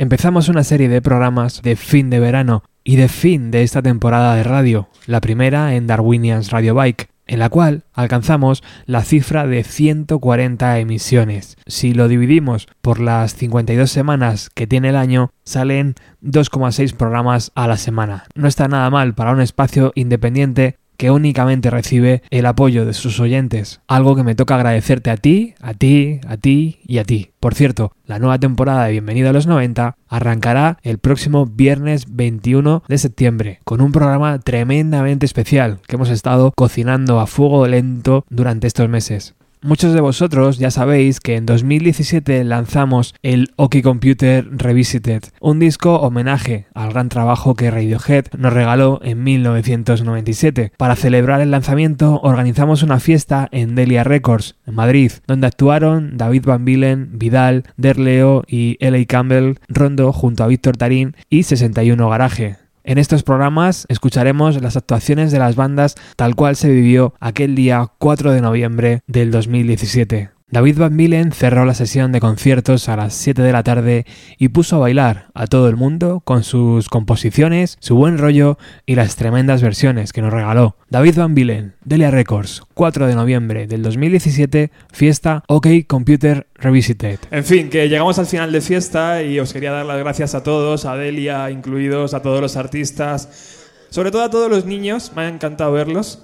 Empezamos una serie de programas de fin de verano y de fin de esta temporada de radio, la primera en Darwinians Radio Bike, en la cual alcanzamos la cifra de 140 emisiones. Si lo dividimos por las 52 semanas que tiene el año, salen 2,6 programas a la semana. No está nada mal para un espacio independiente que únicamente recibe el apoyo de sus oyentes, algo que me toca agradecerte a ti, a ti, a ti y a ti. Por cierto, la nueva temporada de Bienvenido a los 90 arrancará el próximo viernes 21 de septiembre con un programa tremendamente especial que hemos estado cocinando a fuego lento durante estos meses. Muchos de vosotros ya sabéis que en 2017 lanzamos el Oki Computer Revisited, un disco homenaje al gran trabajo que Radiohead nos regaló en 1997. Para celebrar el lanzamiento organizamos una fiesta en Delia Records, en Madrid, donde actuaron David Van Bilen, Vidal, Derleo y L.A. Campbell, Rondo junto a Víctor Tarín y 61 Garaje. En estos programas escucharemos las actuaciones de las bandas tal cual se vivió aquel día 4 de noviembre del 2017. David Van Milen cerró la sesión de conciertos a las 7 de la tarde y puso a bailar a todo el mundo con sus composiciones, su buen rollo y las tremendas versiones que nos regaló. David Van Bilen, Delia Records, 4 de noviembre del 2017, fiesta OK Computer Revisited. En fin, que llegamos al final de fiesta y os quería dar las gracias a todos, a Delia incluidos, a todos los artistas, sobre todo a todos los niños, me ha encantado verlos.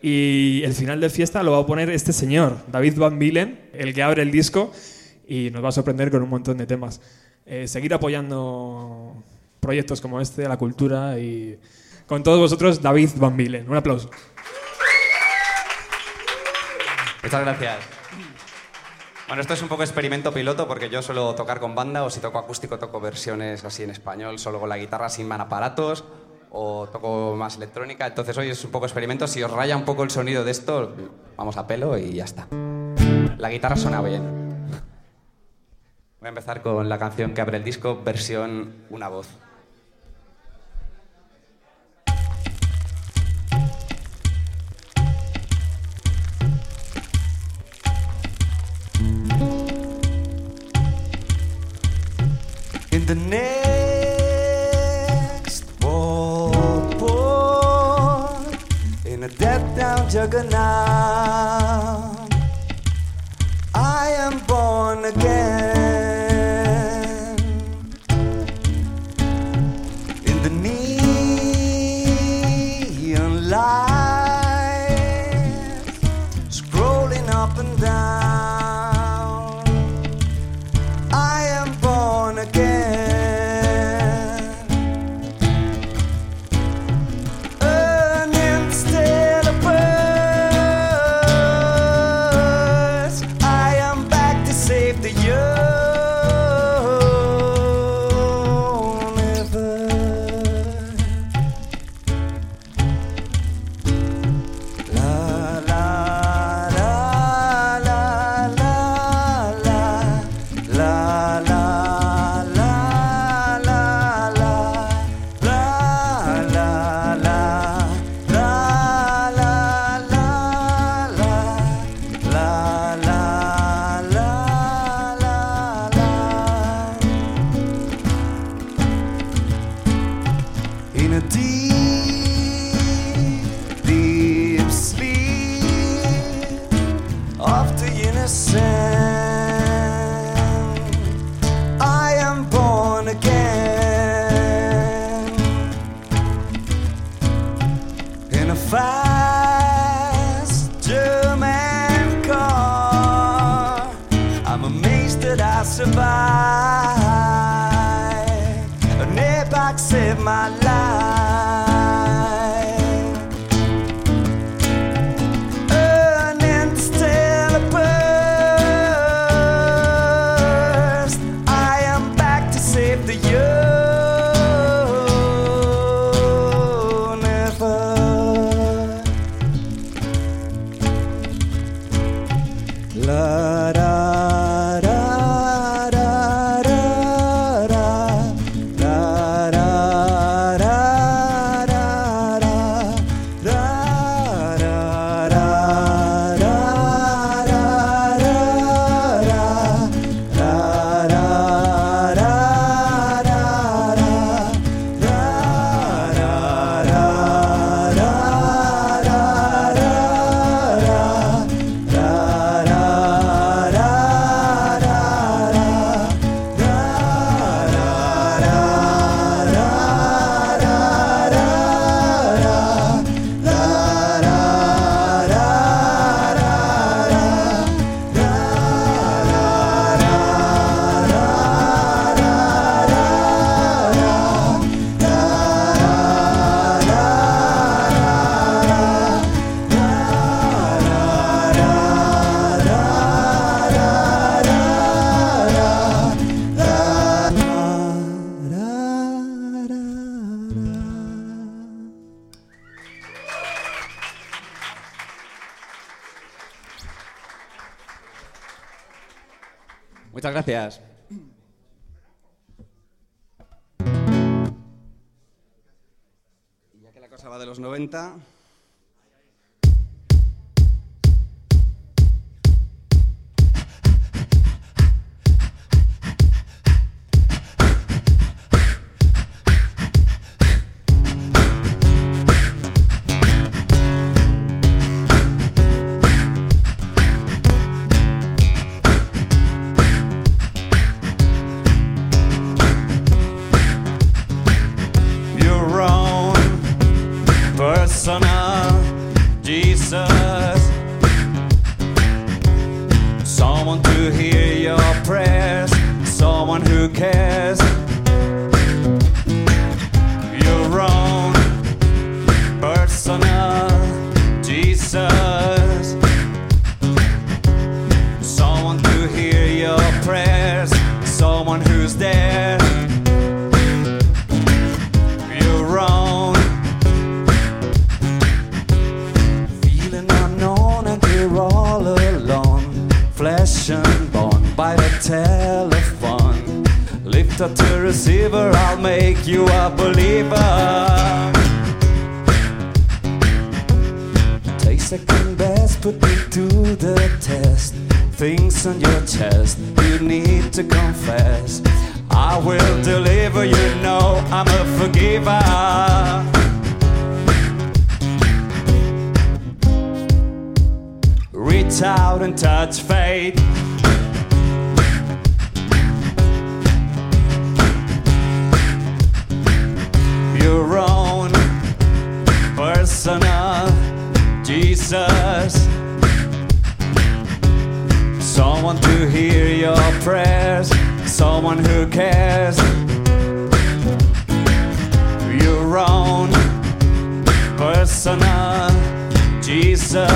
Y el final de fiesta lo va a poner este señor, David Van Bilen, el que abre el disco y nos va a sorprender con un montón de temas. Eh, seguir apoyando proyectos como este, la cultura y con todos vosotros, David Van Bilen. Un aplauso. Muchas gracias. Bueno, esto es un poco experimento piloto porque yo suelo tocar con banda o si toco acústico toco versiones así en español, solo con la guitarra sin aparatos o toco más electrónica. Entonces hoy es un poco experimento. Si os raya un poco el sonido de esto, vamos a pelo y ya está. La guitarra suena bien. Voy a empezar con la canción que abre el disco, versión Una voz. Juggernaut. I am born again. Que la cosa va de los 90, second best, put me to the test. Things on your chest, you need to confess. I will deliver, you know I'm a forgiver. Reach out and touch fate. Your own hear your prayers, someone who cares. Your own personal Jesus.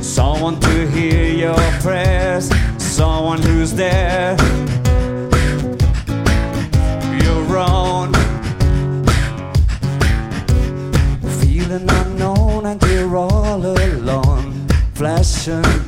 Someone to hear your prayers, someone who's there. Your own feeling unknown and you're all alone. Bone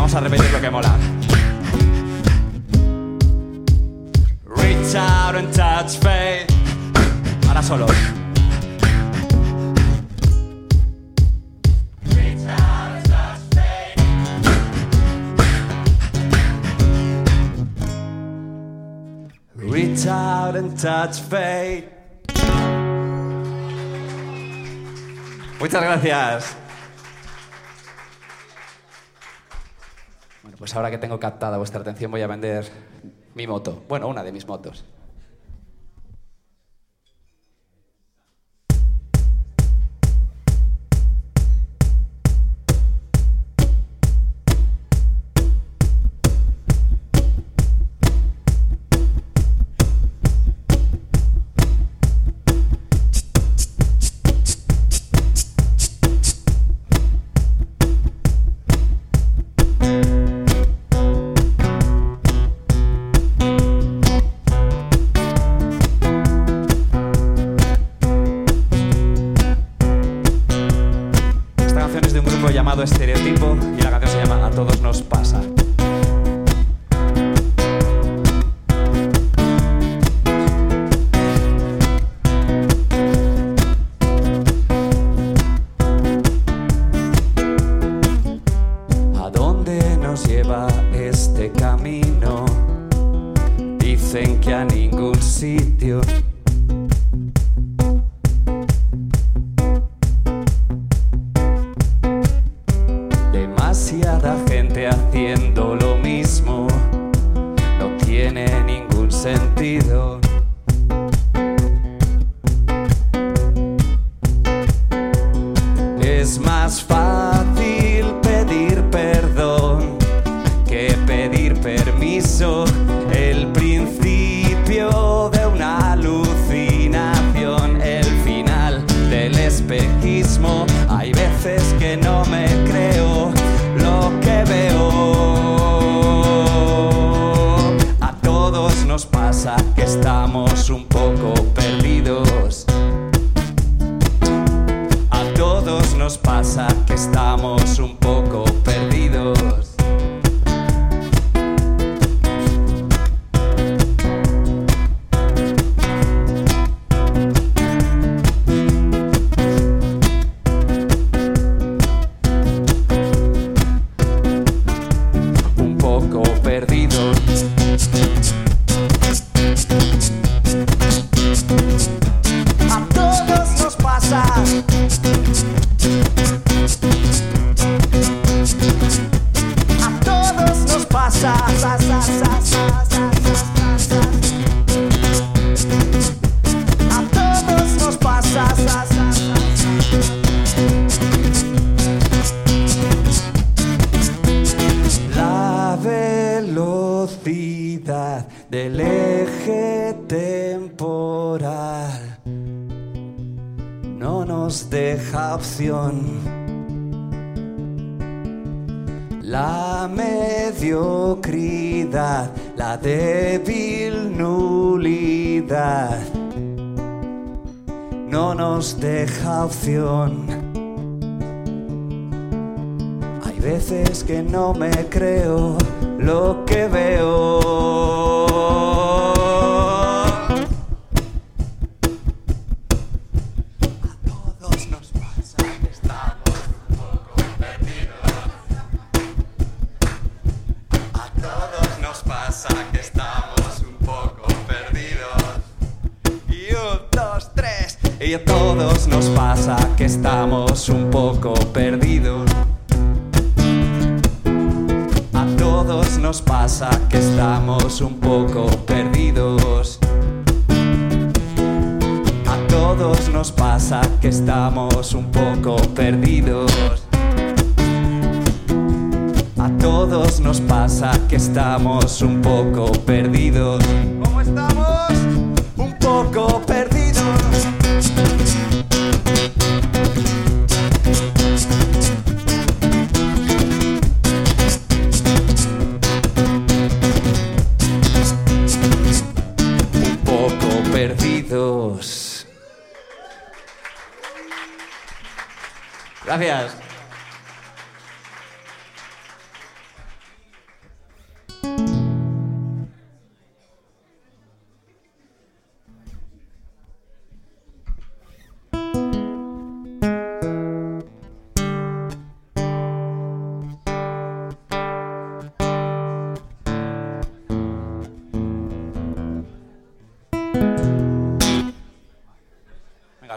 Vamos a repetir lo que mola. Reach out and touch fate. Ahora solo. Reach out and touch fate. Muchas gracias. pues ahora que tengo captada vuestra atención voy a vender mi moto, bueno, una de mis motos. Veces que no me creo lo que veo. A todos nos pasa que estamos un poco perdidos. A todos nos pasa que estamos un poco perdidos. Y un, dos, tres, y a todos nos pasa que estamos un poco perdidos.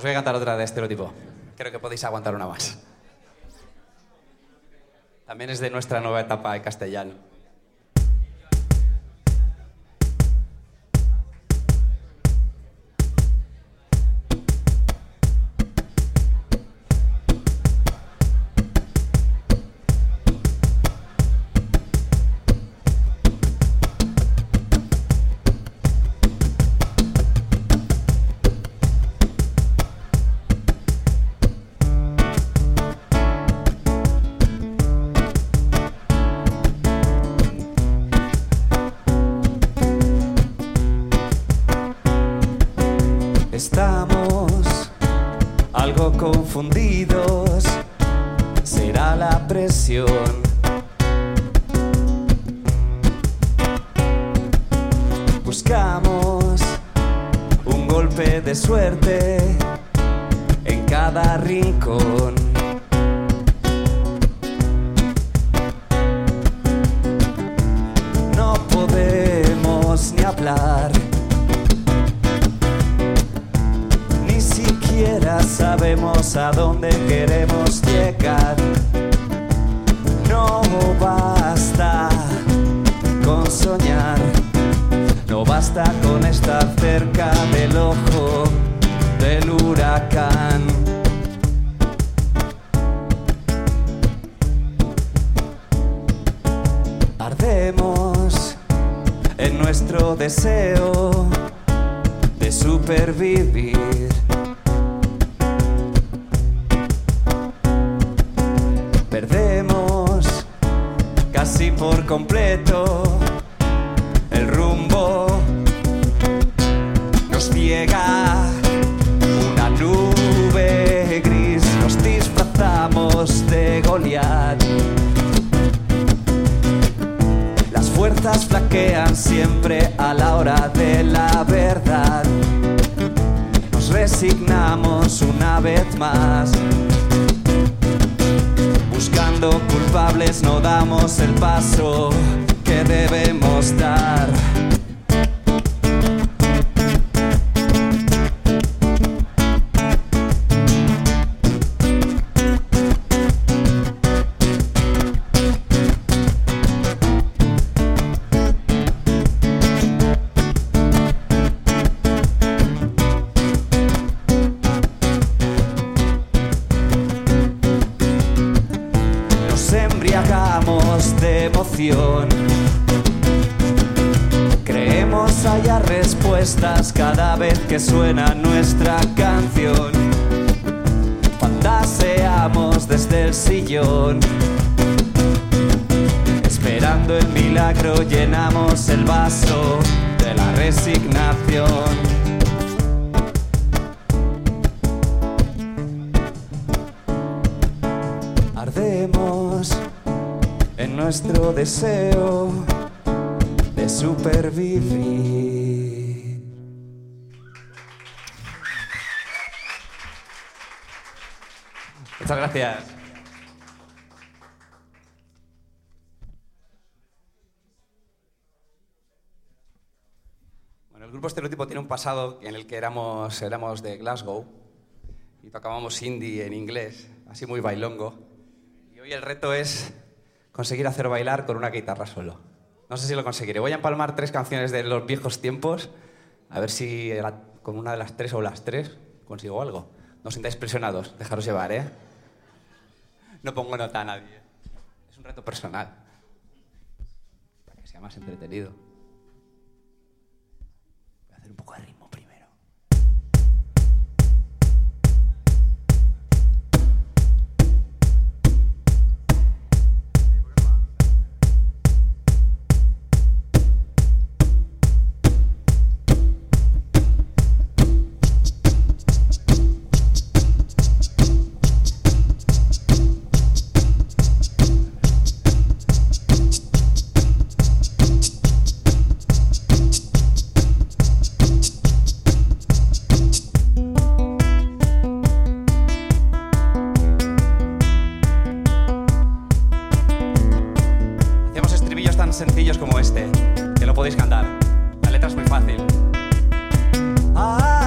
Os voy a cantar otra de estereotipo. Creo que podéis aguantar una más. También es de nuestra nueva etapa de castellano. Buscamos un golpe de suerte en cada rincón. No podemos ni hablar, ni siquiera sabemos a dónde queremos basta con estar cerca del ojo del huracán. Ardemos en nuestro deseo de supervivir. Resignamos una vez más. Buscando culpables no damos el paso que debemos dar. Muchas gracias. Bueno, el grupo Estereotipo tiene un pasado en el que éramos, éramos de Glasgow y tocábamos indie en inglés, así muy bailongo. Y hoy el reto es conseguir hacer bailar con una guitarra solo. No sé si lo conseguiré. Voy a empalmar tres canciones de los viejos tiempos, a ver si con una de las tres o las tres consigo algo. No os sintáis presionados, dejaros llevar, ¿eh? No pongo nota a nadie. Es un reto personal. Para que sea más entretenido. Voy a hacer un poco de ritmo tan sencillos como este, que lo podéis cantar. La letra es muy fácil. Ah,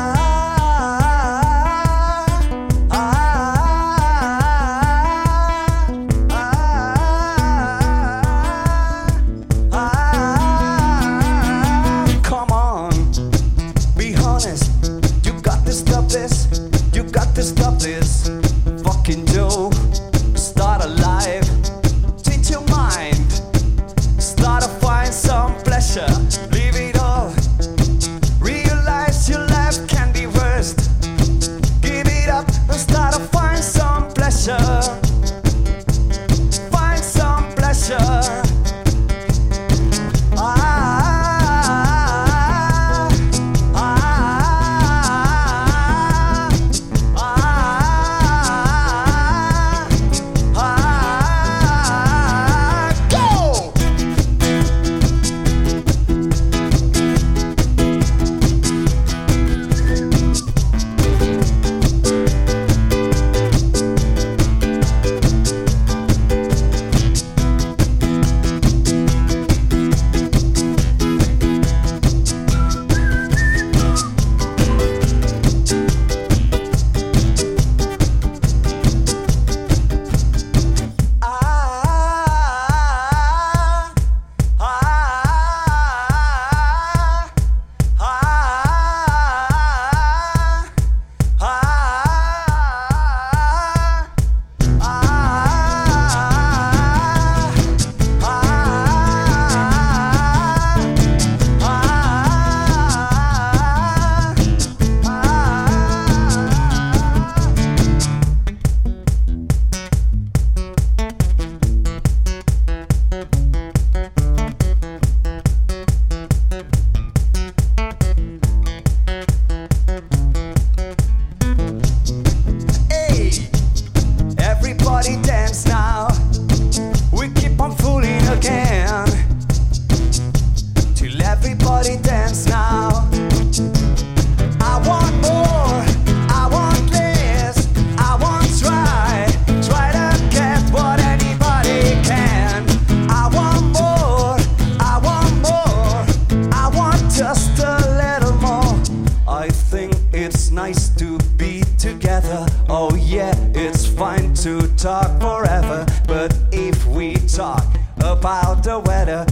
it's nice to be together. Oh, yeah, it's fine to talk forever. But if we talk about the weather,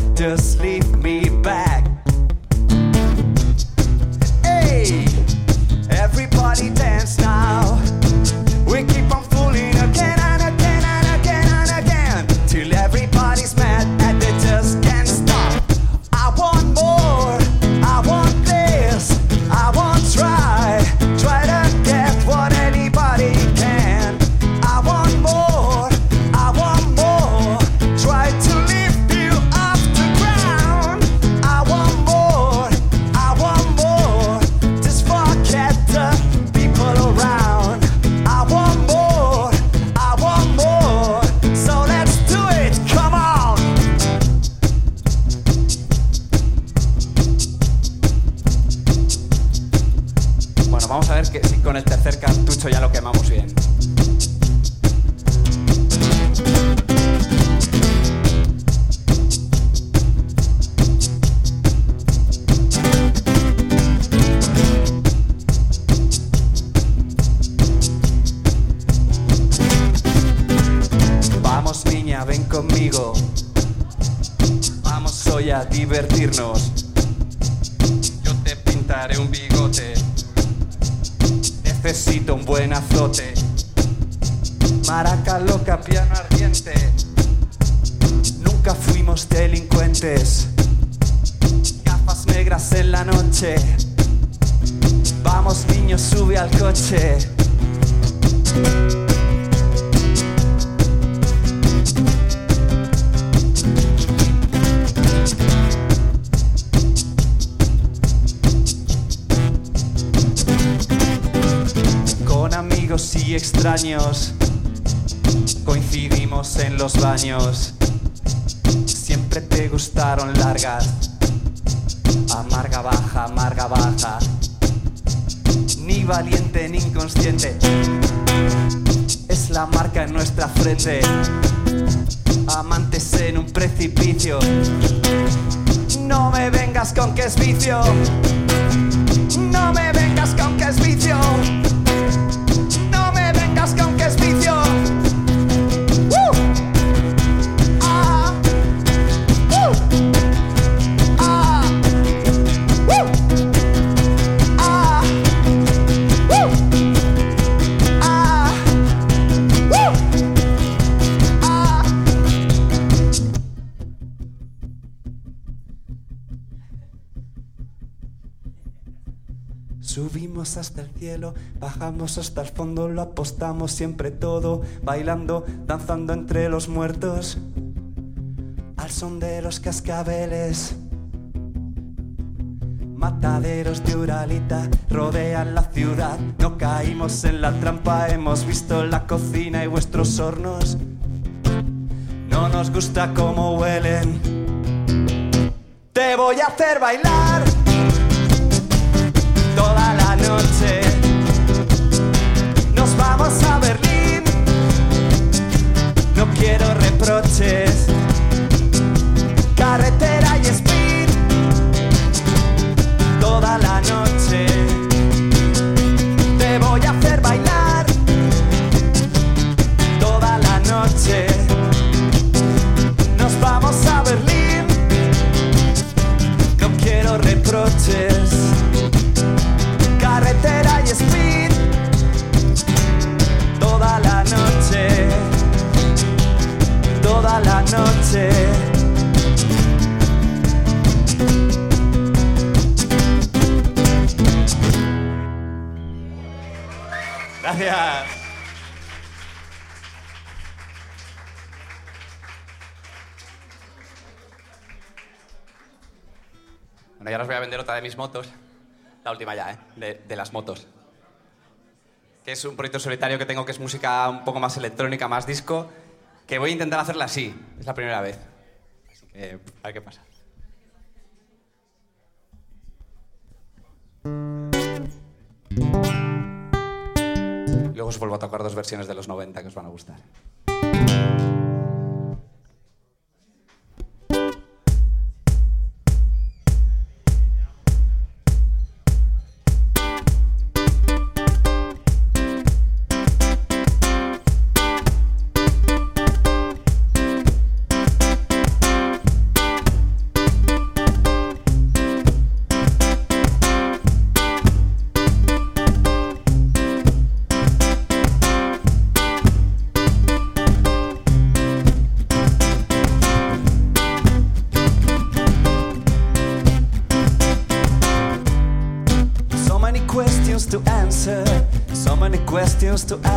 Ven conmigo. Vamos hoy a divertirnos. Yo te pintaré un bigote. Necesito un buen azote. Maraca loca, piano ardiente. Nunca fuimos delincuentes. Gafas negras en la noche. Vamos niños, sube al coche. Coincidimos en los baños. Siempre te gustaron largas. Amarga baja, amarga baja. Ni valiente ni inconsciente. Es la marca en nuestra frente. Amantes en un precipicio. No me vengas con que es vicio. Cielo, bajamos hasta el fondo, lo apostamos siempre todo, bailando, danzando entre los muertos, al son de los cascabeles. Mataderos de Uralita rodean la ciudad, no caímos en la trampa, hemos visto la cocina y vuestros hornos. No nos gusta cómo huelen. Te voy a hacer bailar reproches. Carretera y speed. Toda la noche. Te voy a hacer bailar. Toda la noche. Nos vamos a Berlín. No quiero reproches carretera y speed noche. Gracias. Bueno, ya os voy a vender otra de mis motos. La última ya, ¿eh? De, de las motos. Que es un proyecto solitario que tengo que es música un poco más electrónica, más disco. Que voy a intentar hacerla así. Es la primera vez. Así que, a ver qué pasa. Luego os vuelvo a tocar dos versiones de los 90 que os van a gustar. To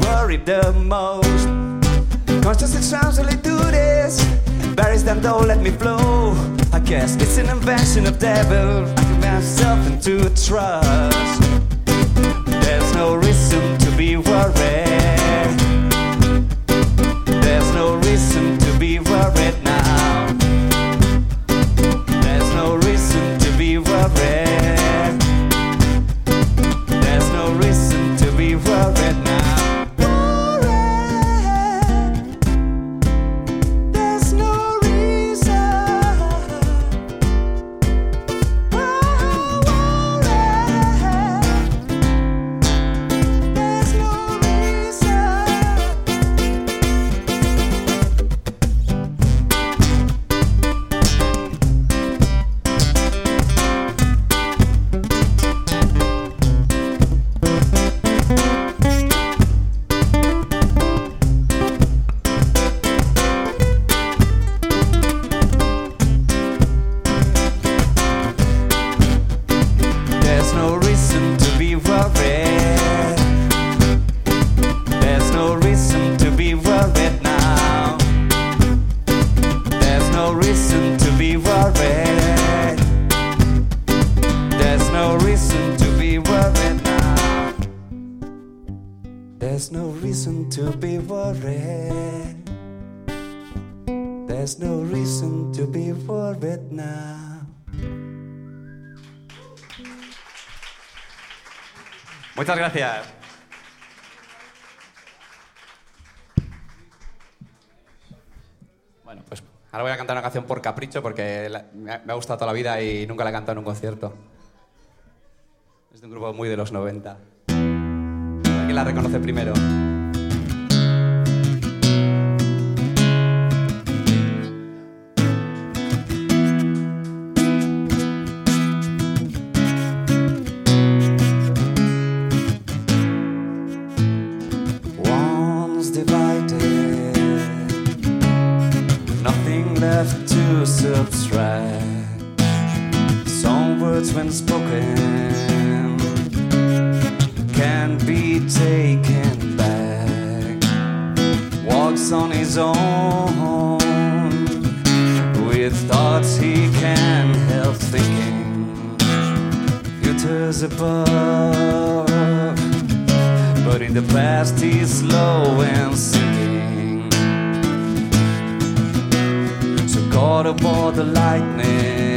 worried the most? Consciously translate do this. Buries them don't let me flow. I guess it's an invention of devil. I can myself into a trust. There's no reason to be worried. Reason to be worried. There's no reason to be worried now. Muchas gracias. Bueno, pues ahora voy a cantar una canción por capricho porque me ha, me ha gustado toda la vida y nunca la he cantado en un concierto. Es de un grupo muy de los 90. ¿Quién la reconoce primero? Above. But in the past he's slow and sinking So caught aboard the lightning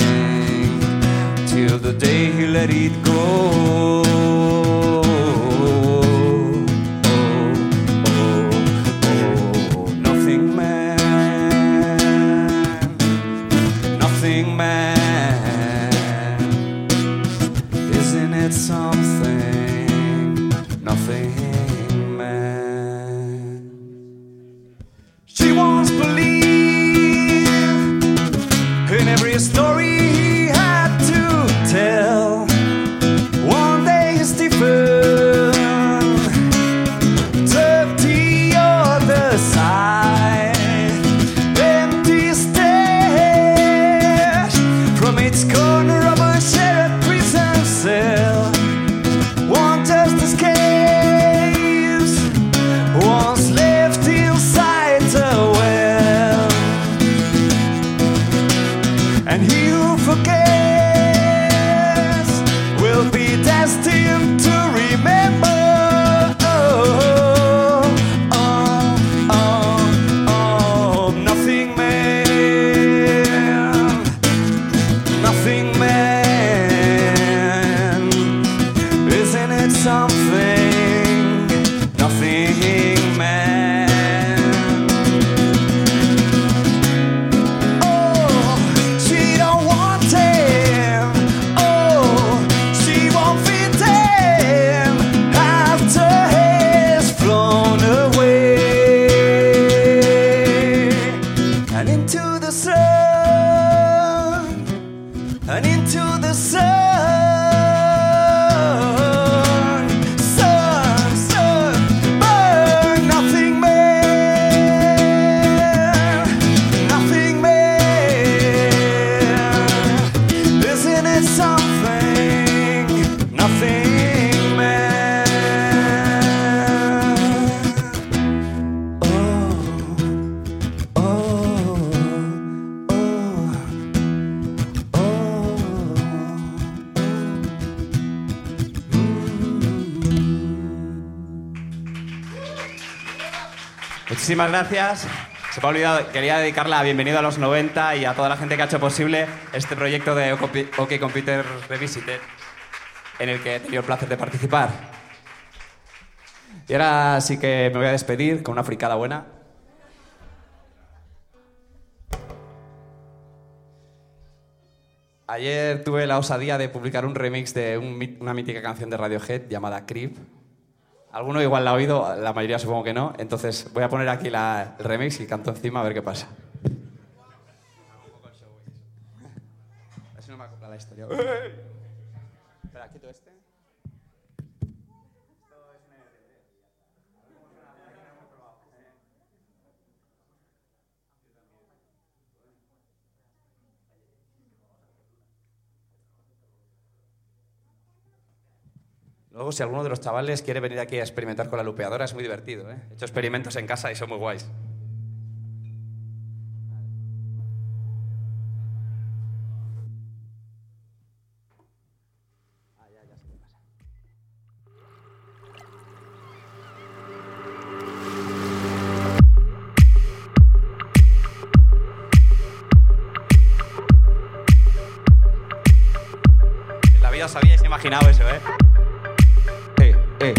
Till the day he let it go Muchísimas gracias. Se me ha olvidado, quería dedicar la bienvenida a los 90 y a toda la gente que ha hecho posible este proyecto de OK Computer Revisited, en el que he tenido el placer de participar. Y ahora sí que me voy a despedir con una fricada buena. Ayer tuve la osadía de publicar un remix de una mítica canción de Radiohead llamada Creep. Alguno igual la ha oído, la mayoría supongo que no. Entonces voy a poner aquí la- el remix y canto encima a ver qué pasa. No me la historia. Luego, si alguno de los chavales quiere venir aquí a experimentar con la lupeadora, es muy divertido. ¿eh? He hecho experimentos en casa y son muy guays. Habíais imaginado eso, ¿eh? Eh,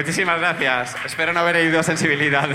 Muchísimas gracias. Espero no haber herido sensibilidad.